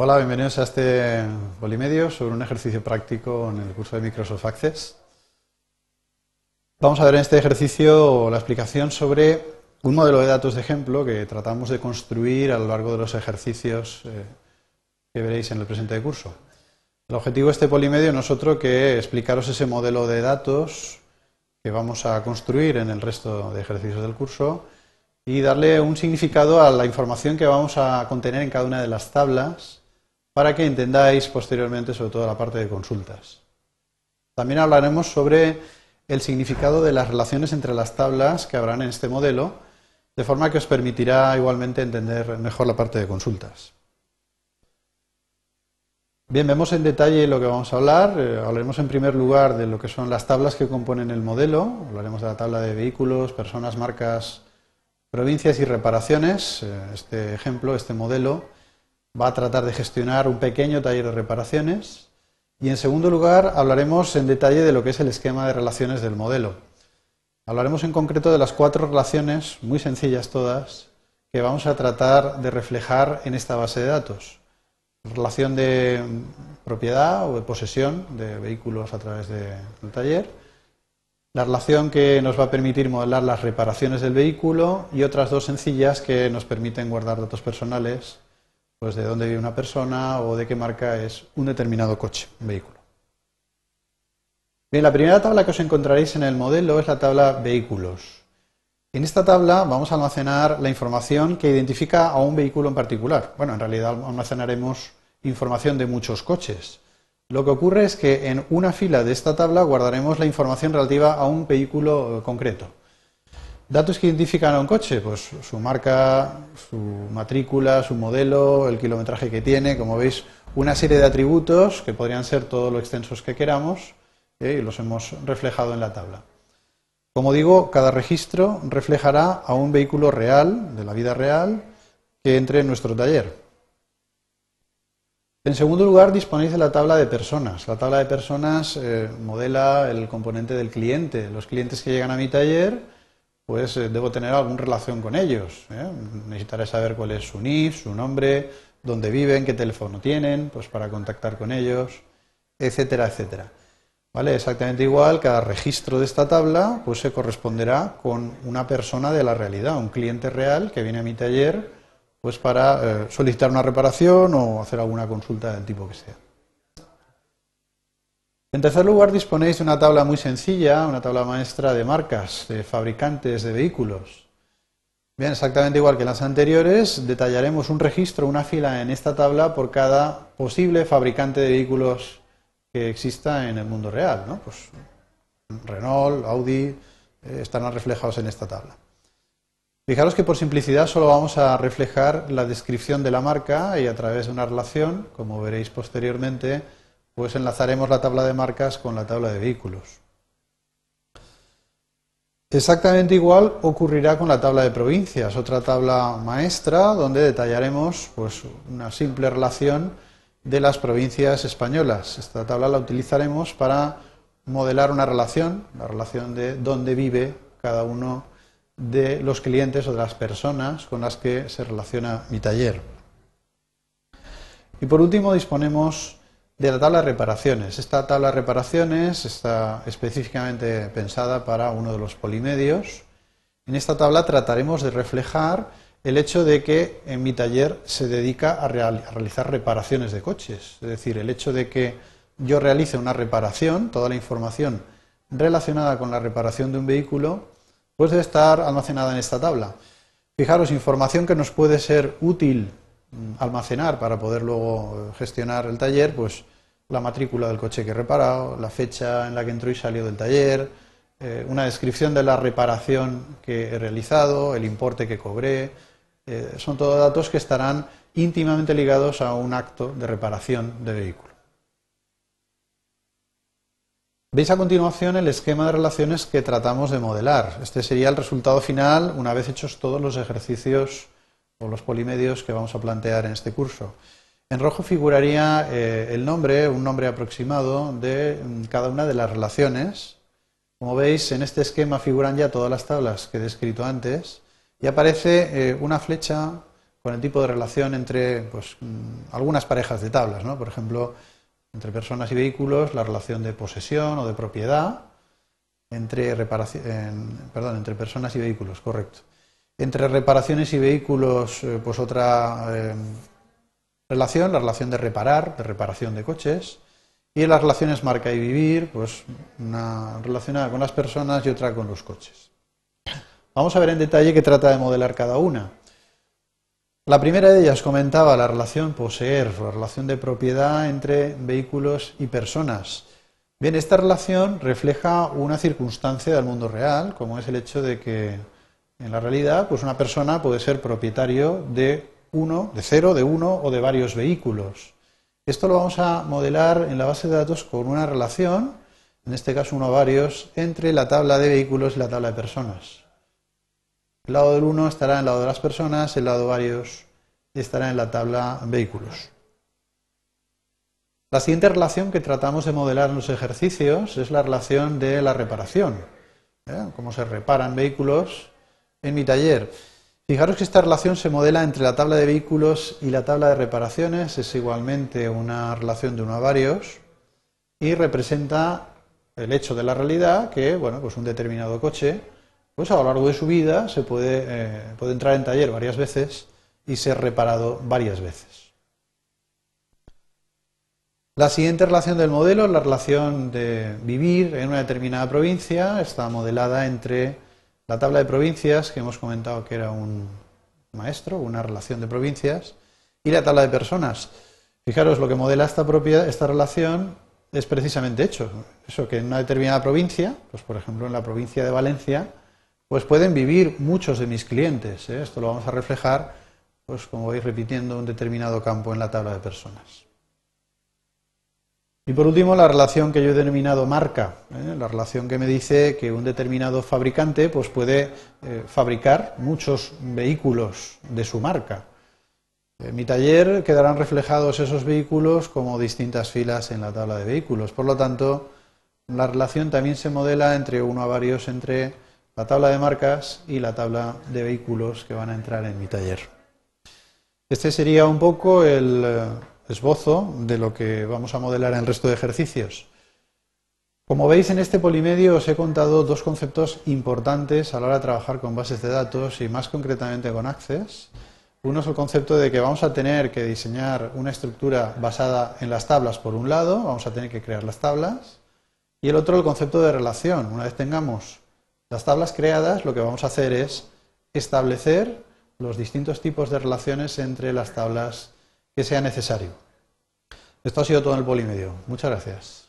Hola, bienvenidos a este Polimedio sobre un ejercicio práctico en el curso de Microsoft Access. Vamos a ver en este ejercicio la explicación sobre un modelo de datos de ejemplo que tratamos de construir a lo largo de los ejercicios eh, que veréis en el presente curso. El objetivo de este polimedio no es otro que explicaros ese modelo de datos que vamos a construir en el resto de ejercicios del curso y darle un significado a la información que vamos a contener en cada una de las tablas para que entendáis posteriormente sobre todo la parte de consultas. También hablaremos sobre el significado de las relaciones entre las tablas que habrán en este modelo, de forma que os permitirá igualmente entender mejor la parte de consultas. Bien, vemos en detalle lo que vamos a hablar. Eh, hablaremos en primer lugar de lo que son las tablas que componen el modelo. Hablaremos de la tabla de vehículos, personas, marcas, provincias y reparaciones. Eh, este ejemplo, este modelo, va a tratar de gestionar un pequeño taller de reparaciones. Y en segundo lugar, hablaremos en detalle de lo que es el esquema de relaciones del modelo. Hablaremos en concreto de las cuatro relaciones, muy sencillas todas, que vamos a tratar de reflejar en esta base de datos. Relación de propiedad o de posesión de vehículos a través del taller, la relación que nos va a permitir modelar las reparaciones del vehículo y otras dos sencillas que nos permiten guardar datos personales pues de dónde vive una persona o de qué marca es un determinado coche, un vehículo. Bien, la primera tabla que os encontraréis en el modelo es la tabla vehículos. En esta tabla vamos a almacenar la información que identifica a un vehículo en particular. Bueno, en realidad almacenaremos información de muchos coches. Lo que ocurre es que en una fila de esta tabla guardaremos la información relativa a un vehículo concreto. Datos que identifican a un coche, pues su marca, su matrícula, su modelo, el kilometraje que tiene, como veis, una serie de atributos que podrían ser todo lo extensos que queramos ¿eh? y los hemos reflejado en la tabla. Como digo, cada registro reflejará a un vehículo real, de la vida real, que entre en nuestro taller. En segundo lugar, disponéis de la tabla de personas. La tabla de personas eh, modela el componente del cliente. Los clientes que llegan a mi taller pues eh, debo tener alguna relación con ellos. ¿eh? Necesitaré saber cuál es su NIF, su nombre, dónde viven, qué teléfono tienen, pues para contactar con ellos, etcétera, etcétera. ¿Vale? Exactamente igual, cada registro de esta tabla pues se corresponderá con una persona de la realidad, un cliente real que viene a mi taller pues para eh, solicitar una reparación o hacer alguna consulta del tipo que sea. En tercer lugar, disponéis de una tabla muy sencilla, una tabla maestra de marcas, de fabricantes de vehículos. Bien, exactamente igual que las anteriores, detallaremos un registro, una fila en esta tabla por cada posible fabricante de vehículos que exista en el mundo real. Pues Renault, Audi, eh, estarán reflejados en esta tabla. Fijaros que por simplicidad solo vamos a reflejar la descripción de la marca y a través de una relación, como veréis posteriormente, pues enlazaremos la tabla de marcas con la tabla de vehículos. Exactamente igual ocurrirá con la tabla de provincias, otra tabla maestra donde detallaremos pues, una simple relación de las provincias españolas. Esta tabla la utilizaremos para modelar una relación, la relación de dónde vive cada uno de los clientes o de las personas con las que se relaciona mi taller. Y por último disponemos de la tabla de reparaciones. Esta tabla de reparaciones está específicamente pensada para uno de los polimedios. En esta tabla trataremos de reflejar el hecho de que en mi taller se dedica a, realizar reparaciones de coches. Es decir, el hecho de que yo realice una reparación, toda la información relacionada con la reparación de un vehículo, pues debe estar almacenada en esta tabla. Fijaros, información que nos puede ser útil Mm, almacenar para poder luego gestionar el taller, pues la matrícula del coche que he reparado, la fecha en la que entró y salió del taller, eh, una descripción de la reparación que he realizado, el importe que cobré. Eh, son todos datos que estarán íntimamente ligados a un acto de reparación de vehículo. Veis a continuación el esquema de relaciones que tratamos de modelar. Este sería el resultado final una vez hechos todos los ejercicios o los polimedios que vamos a plantear en este curso. En rojo figuraría eh, el nombre, un nombre aproximado de mm, cada una de las relaciones. Como veis, en este esquema figuran ya todas las tablas que he descrito antes y aparece eh, una flecha con el tipo de relación entre pues, mm, algunas parejas de tablas, ¿no? Por ejemplo, entre personas y vehículos, la relación de posesión o de propiedad, entre, perdón, entre personas y vehículos, correcto. Entre reparaciones y vehículos, eh, pues otra relación, la relación de reparar, de reparación de coches. Y las relaciones marca y vivir, pues una relacionada con las personas y otra con los coches. Vamos a ver en detalle qué trata de modelar cada una. La primera de ellas comentaba la relación poseer, la relación de propiedad entre vehículos y personas. Bien, esta relación refleja una circunstancia del mundo real, como es el hecho de que en la realidad, pues una persona puede ser propietario de uno, de cero, de uno o de varios vehículos. Esto lo vamos a modelar en la base de datos con una relación, en este caso uno o varios, entre la tabla de vehículos y la tabla de personas. El lado del 1 estará en el lado de las personas, el lado varios estará en la tabla vehículos. La siguiente relación que tratamos de modelar en los ejercicios es la relación de la reparación. ¿eh? Cómo se reparan vehículos en mi taller. Fijaros que esta relación se modela entre la tabla de vehículos y la tabla de reparaciones, es igualmente una relación de uno a varios y representa el hecho de la realidad que, bueno, pues un determinado coche, pues a lo largo de su vida se puede, eh, puede entrar en taller varias veces y ser reparado varias veces. La siguiente relación del modelo es la relación de vivir en una determinada provincia, está modelada entre la tabla de provincias, que hemos comentado que era un maestro, una relación de provincias, y la tabla de personas. Fijaros, lo que modela esta, propia, esta relación es precisamente hecho. Eso, que en una determinada provincia, pues por ejemplo en la provincia de Valencia, pues pueden vivir muchos de mis clientes. ¿eh? Esto lo vamos a reflejar, pues como vais repitiendo, un determinado campo en la tabla de personas. Y por último, la relación que yo he denominado marca, ¿eh? la relación que me dice que un determinado fabricante pues, puede eh, fabricar muchos vehículos de su marca. En mi taller quedarán reflejados esos vehículos como distintas filas en la tabla de vehículos. Por lo tanto, la relación también se modela entre uno a varios entre la tabla de marcas y la tabla de vehículos que van a entrar en mi taller. Este sería un poco el esbozo de lo que vamos a modelar en el resto de ejercicios. Como veis en este polimedio os he contado dos conceptos importantes a la hora de trabajar con bases de datos y más concretamente con Access. Uno es el concepto de que vamos a tener que diseñar una estructura basada en las tablas por un lado, vamos a tener que crear las tablas, y el otro el concepto de relación. Una vez tengamos las tablas creadas, lo que vamos a hacer es establecer los distintos tipos de relaciones entre las tablas que sea necesario. Esto ha sido todo en el polimedio. Muchas gracias.